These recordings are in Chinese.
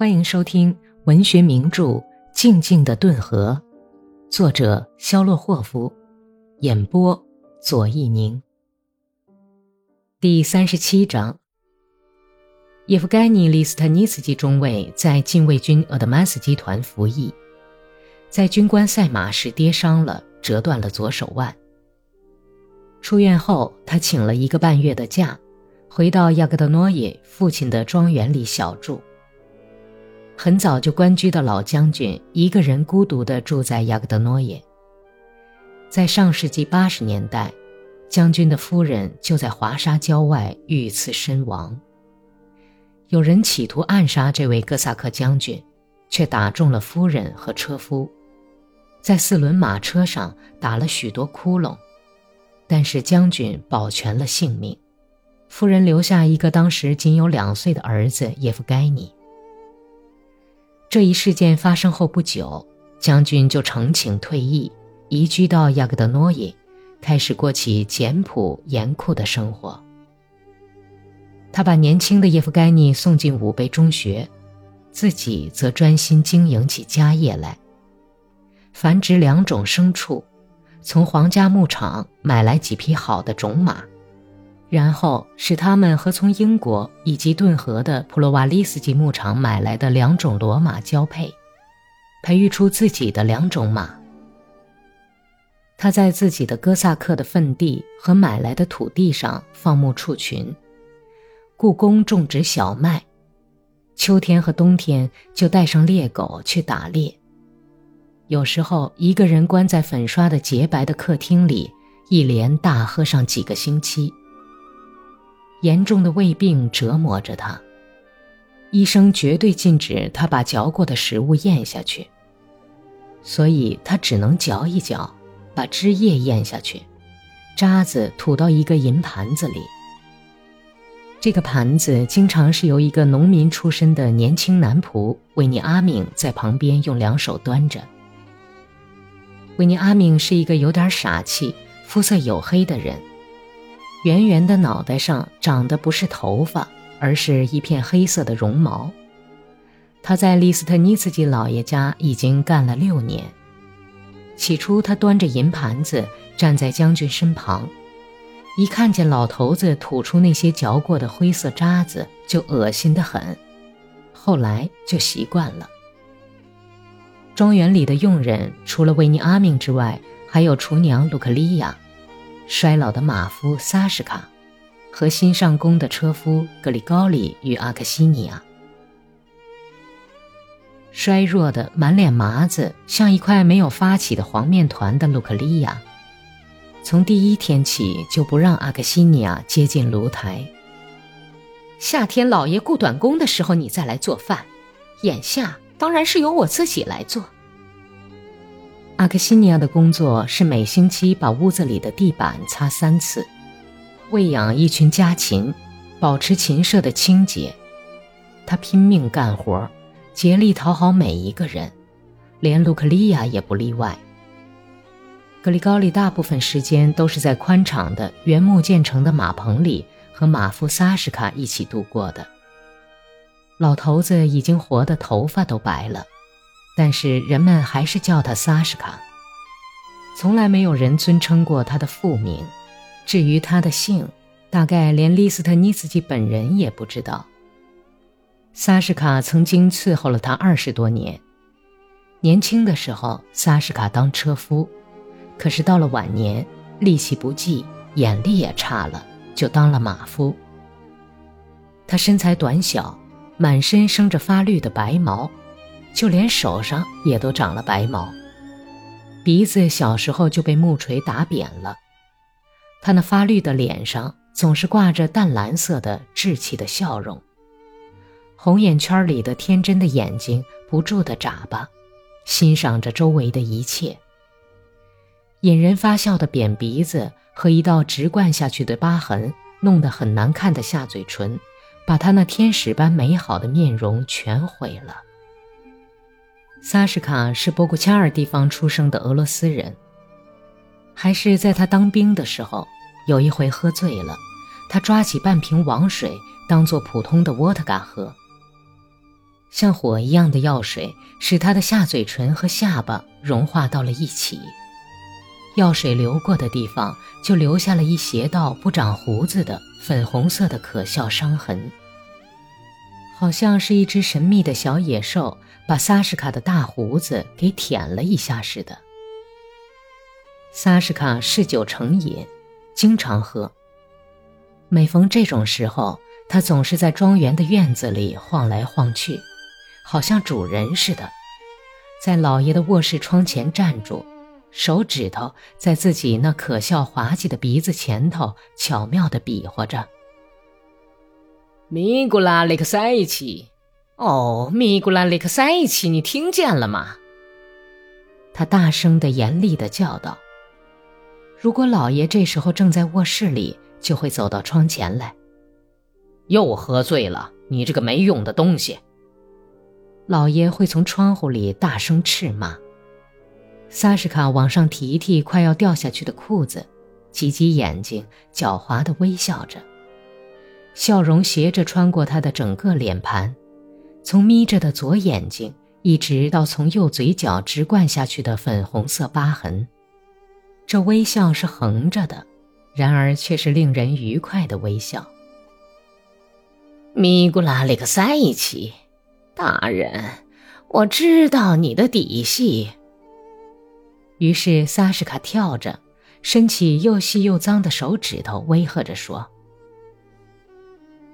欢迎收听文学名著《静静的顿河》，作者肖洛霍夫，演播左一宁。第三十七章：叶夫盖尼·利斯特尼斯基中尉在禁卫军阿德曼斯集团服役，在军官赛马时跌伤了，折断了左手腕。出院后，他请了一个半月的假，回到亚格德诺耶父亲的庄园里小住。很早就官居的老将军，一个人孤独地住在雅各德诺耶。在上世纪八十年代，将军的夫人就在华沙郊外遇刺身亡。有人企图暗杀这位哥萨克将军，却打中了夫人和车夫，在四轮马车上打了许多窟窿，但是将军保全了性命，夫人留下一个当时仅有两岁的儿子叶夫盖尼。这一事件发生后不久，将军就呈请退役，移居到亚格德诺耶，开始过起简朴严酷的生活。他把年轻的叶夫盖尼送进武备中学，自己则专心经营起家业来，繁殖两种牲畜，从皇家牧场买来几匹好的种马。然后使他们和从英国以及顿河的普罗瓦利斯基牧场买来的两种骡马交配，培育出自己的两种马。他在自己的哥萨克的坟地和买来的土地上放牧畜群，故宫种植小麦，秋天和冬天就带上猎狗去打猎。有时候一个人关在粉刷的洁白的客厅里，一连大喝上几个星期。严重的胃病折磨着他，医生绝对禁止他把嚼过的食物咽下去，所以他只能嚼一嚼，把汁液咽下去，渣子吐到一个银盘子里。这个盘子经常是由一个农民出身的年轻男仆维尼阿敏在旁边用两手端着。维尼阿敏是一个有点傻气、肤色黝黑的人。圆圆的脑袋上长的不是头发，而是一片黑色的绒毛。他在利斯特尼茨基老爷家已经干了六年。起初，他端着银盘子站在将军身旁，一看见老头子吐出那些嚼过的灰色渣子，就恶心得很。后来就习惯了。庄园里的佣人除了维尼阿明之外，还有厨娘卢克利亚。衰老的马夫萨什卡，和新上工的车夫格里高里与阿克西尼亚。衰弱的、满脸麻子、像一块没有发起的黄面团的卢克利亚，从第一天起就不让阿克西尼亚接近炉台。夏天老爷雇短工的时候，你再来做饭；眼下当然是由我自己来做。阿克西尼亚的工作是每星期把屋子里的地板擦三次，喂养一群家禽，保持禽舍的清洁。他拼命干活，竭力讨好每一个人，连卢克利亚也不例外。格里高利大部分时间都是在宽敞的原木建成的马棚里和马夫萨什卡一起度过的。老头子已经活得头发都白了。但是人们还是叫他萨什卡，从来没有人尊称过他的父名。至于他的姓，大概连利斯特尼斯基本人也不知道。萨什卡曾经伺候了他二十多年。年轻的时候，萨什卡当车夫，可是到了晚年，力气不济，眼力也差了，就当了马夫。他身材短小，满身生着发绿的白毛。就连手上也都长了白毛，鼻子小时候就被木锤打扁了。他那发绿的脸上总是挂着淡蓝色的稚气的笑容，红眼圈里的天真的眼睛不住地眨巴，欣赏着周围的一切。引人发笑的扁鼻子和一道直灌下去的疤痕，弄得很难看的下嘴唇，把他那天使般美好的面容全毁了。萨什卡是波古恰尔地方出生的俄罗斯人。还是在他当兵的时候，有一回喝醉了，他抓起半瓶王水当做普通的沃特嘎喝。像火一样的药水使他的下嘴唇和下巴融化到了一起。药水流过的地方，就留下了一斜道不长胡子的粉红色的可笑伤痕，好像是一只神秘的小野兽把萨什卡的大胡子给舔了一下似的。萨什卡嗜酒成瘾，经常喝。每逢这种时候，他总是在庄园的院子里晃来晃去，好像主人似的，在老爷的卧室窗前站住。手指头在自己那可笑滑稽的鼻子前头巧妙地比划着。米古拉雷克塞奇，哦，米古拉里克塞奇，你听见了吗？他大声的、严厉的叫道。如果老爷这时候正在卧室里，就会走到窗前来。又喝醉了，你这个没用的东西！老爷会从窗户里大声斥骂。萨什卡往上提提快要掉下去的裤子，挤挤眼睛，狡猾的微笑着，笑容斜着穿过他的整个脸盘，从眯着的左眼睛一直到从右嘴角直灌下去的粉红色疤痕。这微笑是横着的，然而却是令人愉快的微笑。米古拉里克塞奇，大人，我知道你的底细。于是萨什卡跳着，伸起又细又脏的手指头，威吓着说：“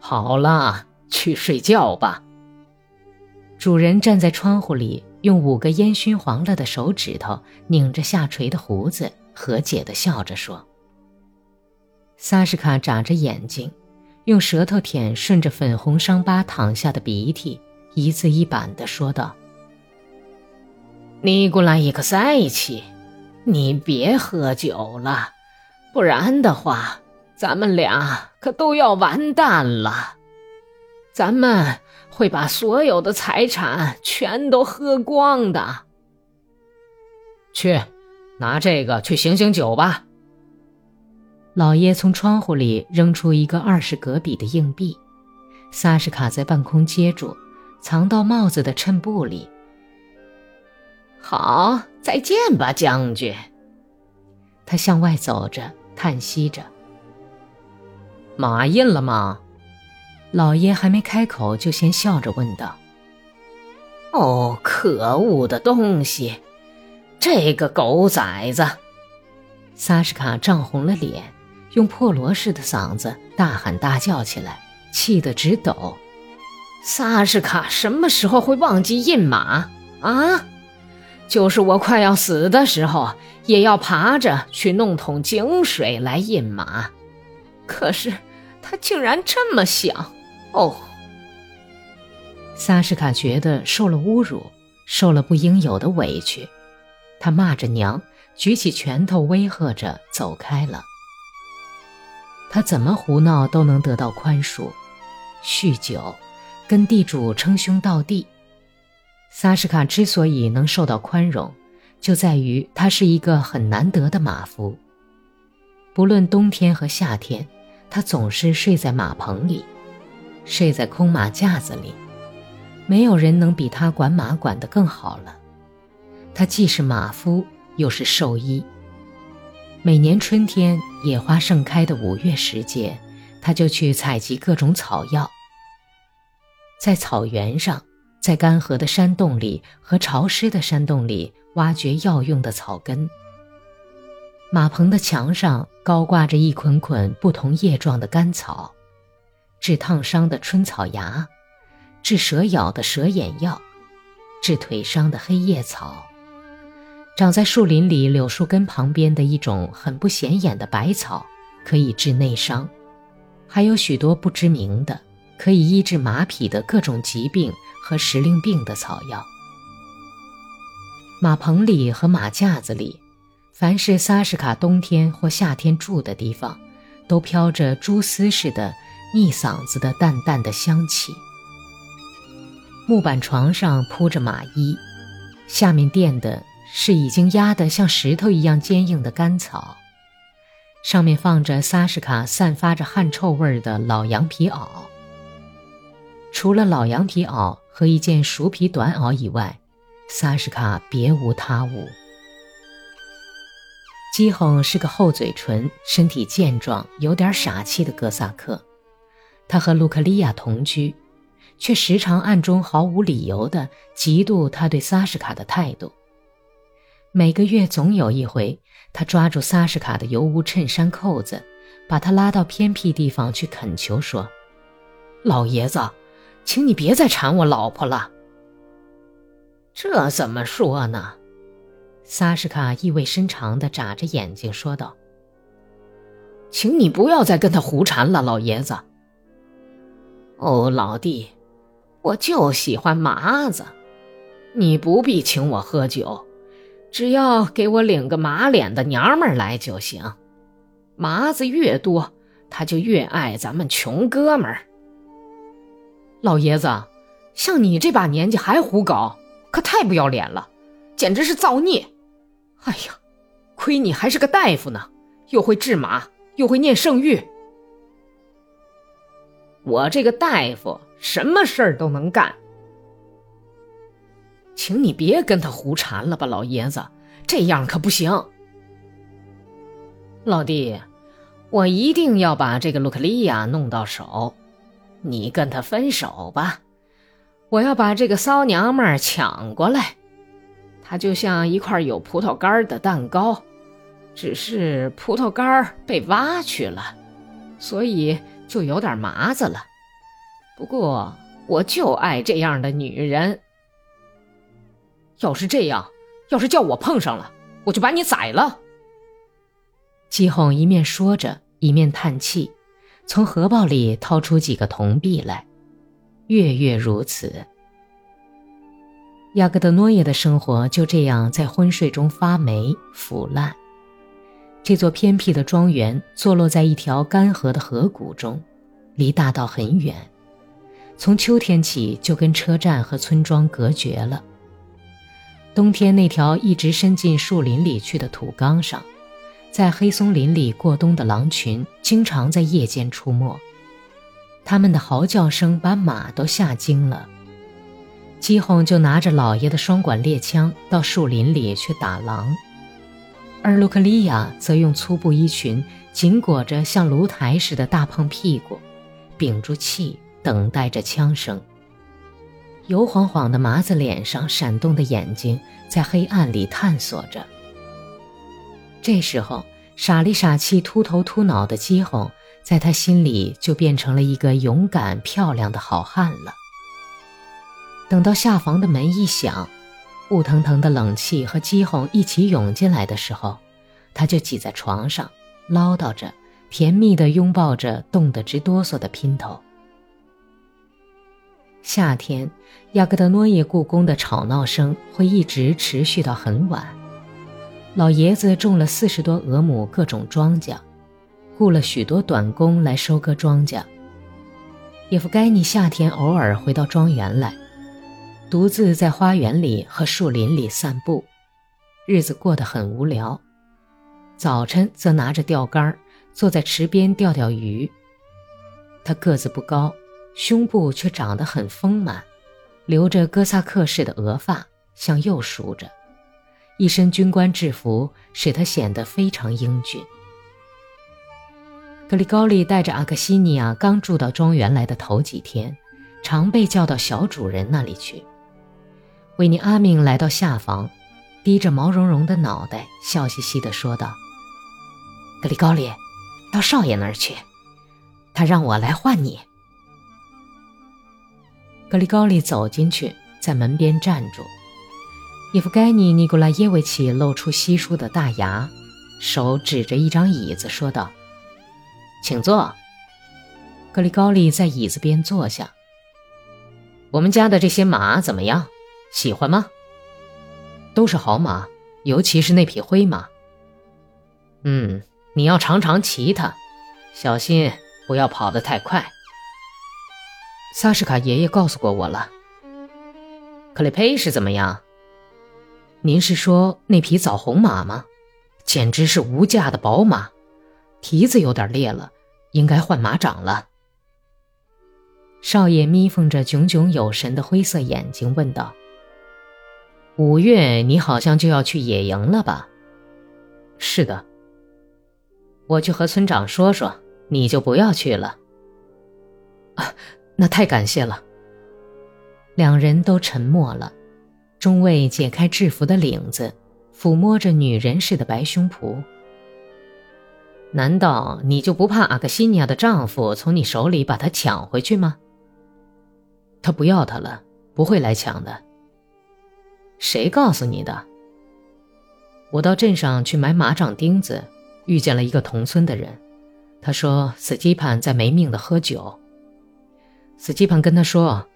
好了，去睡觉吧。”主人站在窗户里，用五个烟熏黄了的手指头拧着下垂的胡子，和解地笑着说。萨什卡眨着眼睛，用舌头舔顺着粉红伤疤淌下的鼻涕，一字一板地说道。尼古拉伊克塞奇，你别喝酒了，不然的话，咱们俩可都要完蛋了。咱们会把所有的财产全都喝光的。去，拿这个去醒醒酒吧。老爷从窗户里扔出一个二十格比的硬币，萨什卡在半空接住，藏到帽子的衬布里。好，再见吧，将军。他向外走着，叹息着。马印了吗？老爷还没开口，就先笑着问道：“哦，可恶的东西，这个狗崽子！”萨什卡涨红了脸，用破锣似的嗓子大喊大叫起来，气得直抖。萨什卡什么时候会忘记印马啊？就是我快要死的时候，也要爬着去弄桶井水来印马。可是他竟然这么想，哦！萨什卡觉得受了侮辱，受了不应有的委屈，他骂着娘，举起拳头威吓着走开了。他怎么胡闹都能得到宽恕，酗酒，跟地主称兄道弟。萨什卡之所以能受到宽容，就在于他是一个很难得的马夫。不论冬天和夏天，他总是睡在马棚里，睡在空马架子里。没有人能比他管马管得更好了。他既是马夫，又是兽医。每年春天野花盛开的五月时节，他就去采集各种草药，在草原上。在干涸的山洞里和潮湿的山洞里挖掘药用的草根。马棚的墙上高挂着一捆捆不同叶状的干草，治烫伤的春草芽，治蛇咬的蛇眼药，治腿伤的黑叶草，长在树林里柳树根旁边的一种很不显眼的白草，可以治内伤，还有许多不知名的可以医治马匹的各种疾病。和时令病的草药。马棚里和马架子里，凡是萨什卡冬天或夏天住的地方，都飘着蛛丝似的腻嗓子的淡淡的香气。木板床上铺着马衣，下面垫的是已经压得像石头一样坚硬的干草，上面放着萨什卡散发着汗臭味的老羊皮袄。除了老羊皮袄。和一件熟皮短袄以外，萨什卡别无他物。基宏是个厚嘴唇、身体健壮、有点傻气的哥萨克。他和卢克利亚同居，却时常暗中毫无理由地嫉妒他对萨什卡的态度。每个月总有一回，他抓住萨什卡的油污衬衫扣子，把他拉到偏僻地方去恳求说：“老爷子，请你别再缠我老婆了。”这怎么说呢？萨什卡意味深长地眨着眼睛说道：“请你不要再跟他胡缠了，老爷子。”哦，老弟，我就喜欢麻子，你不必请我喝酒，只要给我领个马脸的娘们来就行。麻子越多，他就越爱咱们穷哥们儿。老爷子，像你这把年纪还胡搞，可太不要脸了，简直是造孽！哎呀，亏你还是个大夫呢，又会治马，又会念圣谕。我这个大夫什么事儿都能干，请你别跟他胡缠了吧，老爷子，这样可不行。老弟，我一定要把这个卢克利亚弄到手，你跟他分手吧，我要把这个骚娘们儿抢过来。它就像一块有葡萄干的蛋糕，只是葡萄干被挖去了，所以就有点麻子了。不过我就爱这样的女人。要是这样，要是叫我碰上了，我就把你宰了。姬宏一面说着，一面叹气，从荷包里掏出几个铜币来。月月如此。雅各德诺耶的生活就这样在昏睡中发霉腐烂。这座偏僻的庄园坐落在一条干涸的河谷中，离大道很远。从秋天起就跟车站和村庄隔绝了。冬天那条一直伸进树林里去的土岗上，在黑松林里过冬的狼群经常在夜间出没，他们的嚎叫声把马都吓惊了。基宏就拿着老爷的双管猎枪到树林里去打狼，而卢克利亚则用粗布衣裙紧裹着像炉台似的大胖屁股，屏住气等待着枪声。油晃晃的麻子脸上闪动的眼睛在黑暗里探索着。这时候，傻里傻气、秃头秃脑的基宏，在他心里就变成了一个勇敢漂亮的好汉了。等到下房的门一响，雾腾腾的冷气和饥哄一起涌进来的时候，他就挤在床上，唠叨着，甜蜜地拥抱着冻得直哆嗦的姘头。夏天，亚格德诺耶故宫的吵闹声会一直持续到很晚。老爷子种了四十多俄亩各种庄稼，雇了许多短工来收割庄稼。叶夫盖尼夏天偶尔回到庄园来。独自在花园里和树林里散步，日子过得很无聊。早晨则拿着钓竿，坐在池边钓钓鱼。他个子不高，胸部却长得很丰满，留着哥萨克式的额发，向右梳着。一身军官制服使他显得非常英俊。格里高利带着阿克西尼亚刚住到庄园来的头几天，常被叫到小主人那里去。维尼阿明来到下房，低着毛茸茸的脑袋，笑嘻嘻地说道：“格里高里，到少爷那儿去，他让我来唤你。”格里高里走进去，在门边站住。伊夫盖尼·尼古拉耶维奇露出稀疏的大牙，手指着一张椅子说道：“请坐。”格里高利在椅子边坐下。我们家的这些马怎么样？喜欢吗？都是好马，尤其是那匹灰马。嗯，你要常常骑它，小心不要跑得太快。萨什卡爷爷告诉过我了。克雷佩是怎么样？您是说那匹枣红马吗？简直是无价的宝马，蹄子有点裂了，应该换马掌了。少爷眯缝着炯炯有神的灰色眼睛，问道：“五月，你好像就要去野营了吧？”“是的。”“我去和村长说说，你就不要去了。”“啊，那太感谢了。”两人都沉默了。中尉解开制服的领子，抚摸着女人似的白胸脯。难道你就不怕阿克西尼亚的丈夫从你手里把她抢回去吗？他不要她了，不会来抢的。谁告诉你的？我到镇上去买马掌钉子，遇见了一个同村的人，他说斯基潘在没命的喝酒。斯基潘跟他说，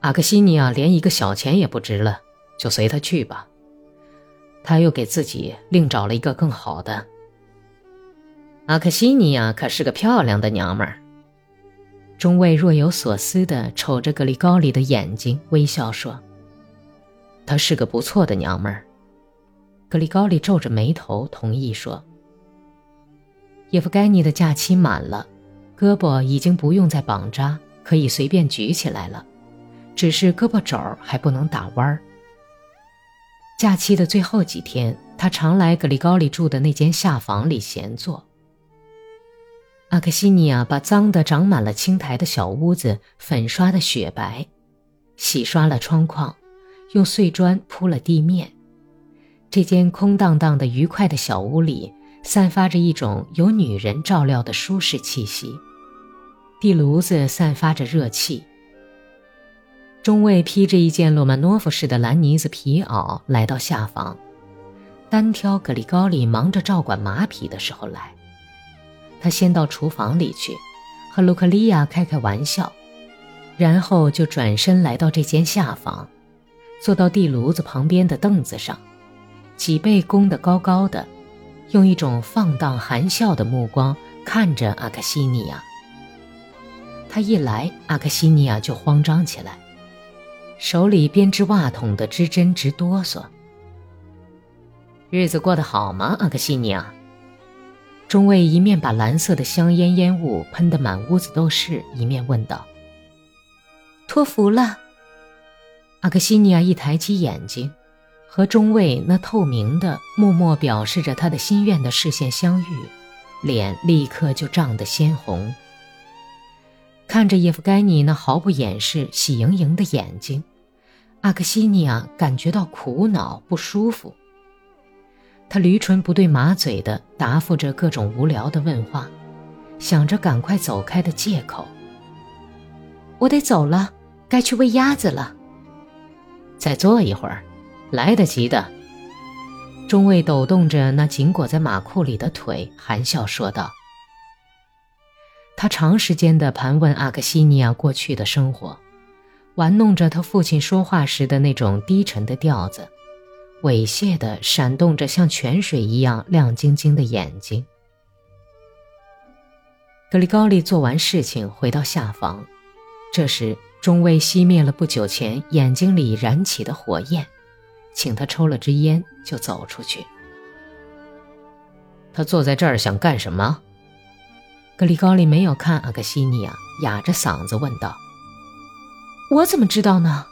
阿克西尼亚连一个小钱也不值了。就随他去吧。他又给自己另找了一个更好的。阿克西尼亚可是个漂亮的娘们儿。中尉若有所思地瞅着格里高里的眼睛，微笑说：“她是个不错的娘们儿。”格里高里皱着眉头同意说：“叶夫盖尼的假期满了，胳膊已经不用再绑扎，可以随便举起来了，只是胳膊肘还不能打弯儿。”假期的最后几天，他常来格里高里住的那间下房里闲坐。阿克西尼亚把脏的长满了青苔的小屋子粉刷的雪白，洗刷了窗框，用碎砖铺了地面。这间空荡荡的、愉快的小屋里，散发着一种由女人照料的舒适气息。地炉子散发着热气。中尉披着一件罗曼诺夫式的蓝呢子皮袄来到下房，单挑格里高里忙着照管马匹的时候来。他先到厨房里去，和卢克利亚开开玩笑，然后就转身来到这间下房，坐到地炉子旁边的凳子上，脊背弓得高高的，用一种放荡含笑的目光看着阿克西尼亚。他一来，阿克西尼亚就慌张起来。手里编织袜筒的织针直哆嗦。日子过得好吗，阿克西尼亚？中尉一面把蓝色的香烟烟雾喷得满屋子都是，一面问道：“托福了。”阿克西尼亚一抬起眼睛，和中尉那透明的、默默表示着他的心愿的视线相遇，脸立刻就涨得鲜红。看着叶夫盖尼那毫不掩饰、喜盈盈的眼睛，阿克西尼亚感觉到苦恼、不舒服。他驴唇不对马嘴的答复着各种无聊的问话，想着赶快走开的借口。我得走了，该去喂鸭子了。再坐一会儿，来得及的。中尉抖动着那紧裹在马裤里的腿，含笑说道。他长时间的盘问阿克西尼亚过去的生活，玩弄着他父亲说话时的那种低沉的调子，猥亵的闪动着像泉水一样亮晶晶的眼睛。格里高利做完事情回到下房，这时中尉熄灭了不久前眼睛里燃起的火焰，请他抽了支烟就走出去。他坐在这儿想干什么？格里高利没有看阿克西尼亚，哑着嗓子问道：“我怎么知道呢？”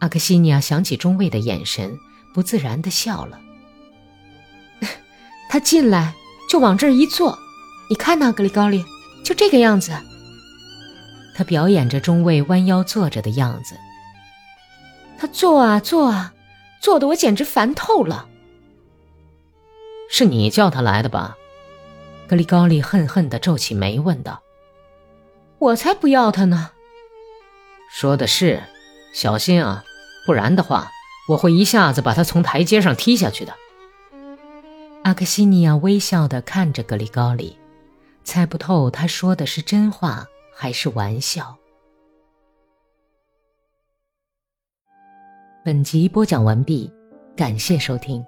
阿克西尼亚想起中尉的眼神，不自然地笑了。他进来就往这儿一坐，你看那格里高利，就这个样子。他表演着中尉弯腰坐着的样子。他坐啊坐啊，坐得我简直烦透了。是你叫他来的吧？格里高利恨恨地皱起眉，问道：“我才不要他呢！”说的是，小心啊，不然的话，我会一下子把他从台阶上踢下去的。阿克西尼亚微笑地看着格里高利，猜不透他说的是真话还是玩笑。本集播讲完毕，感谢收听。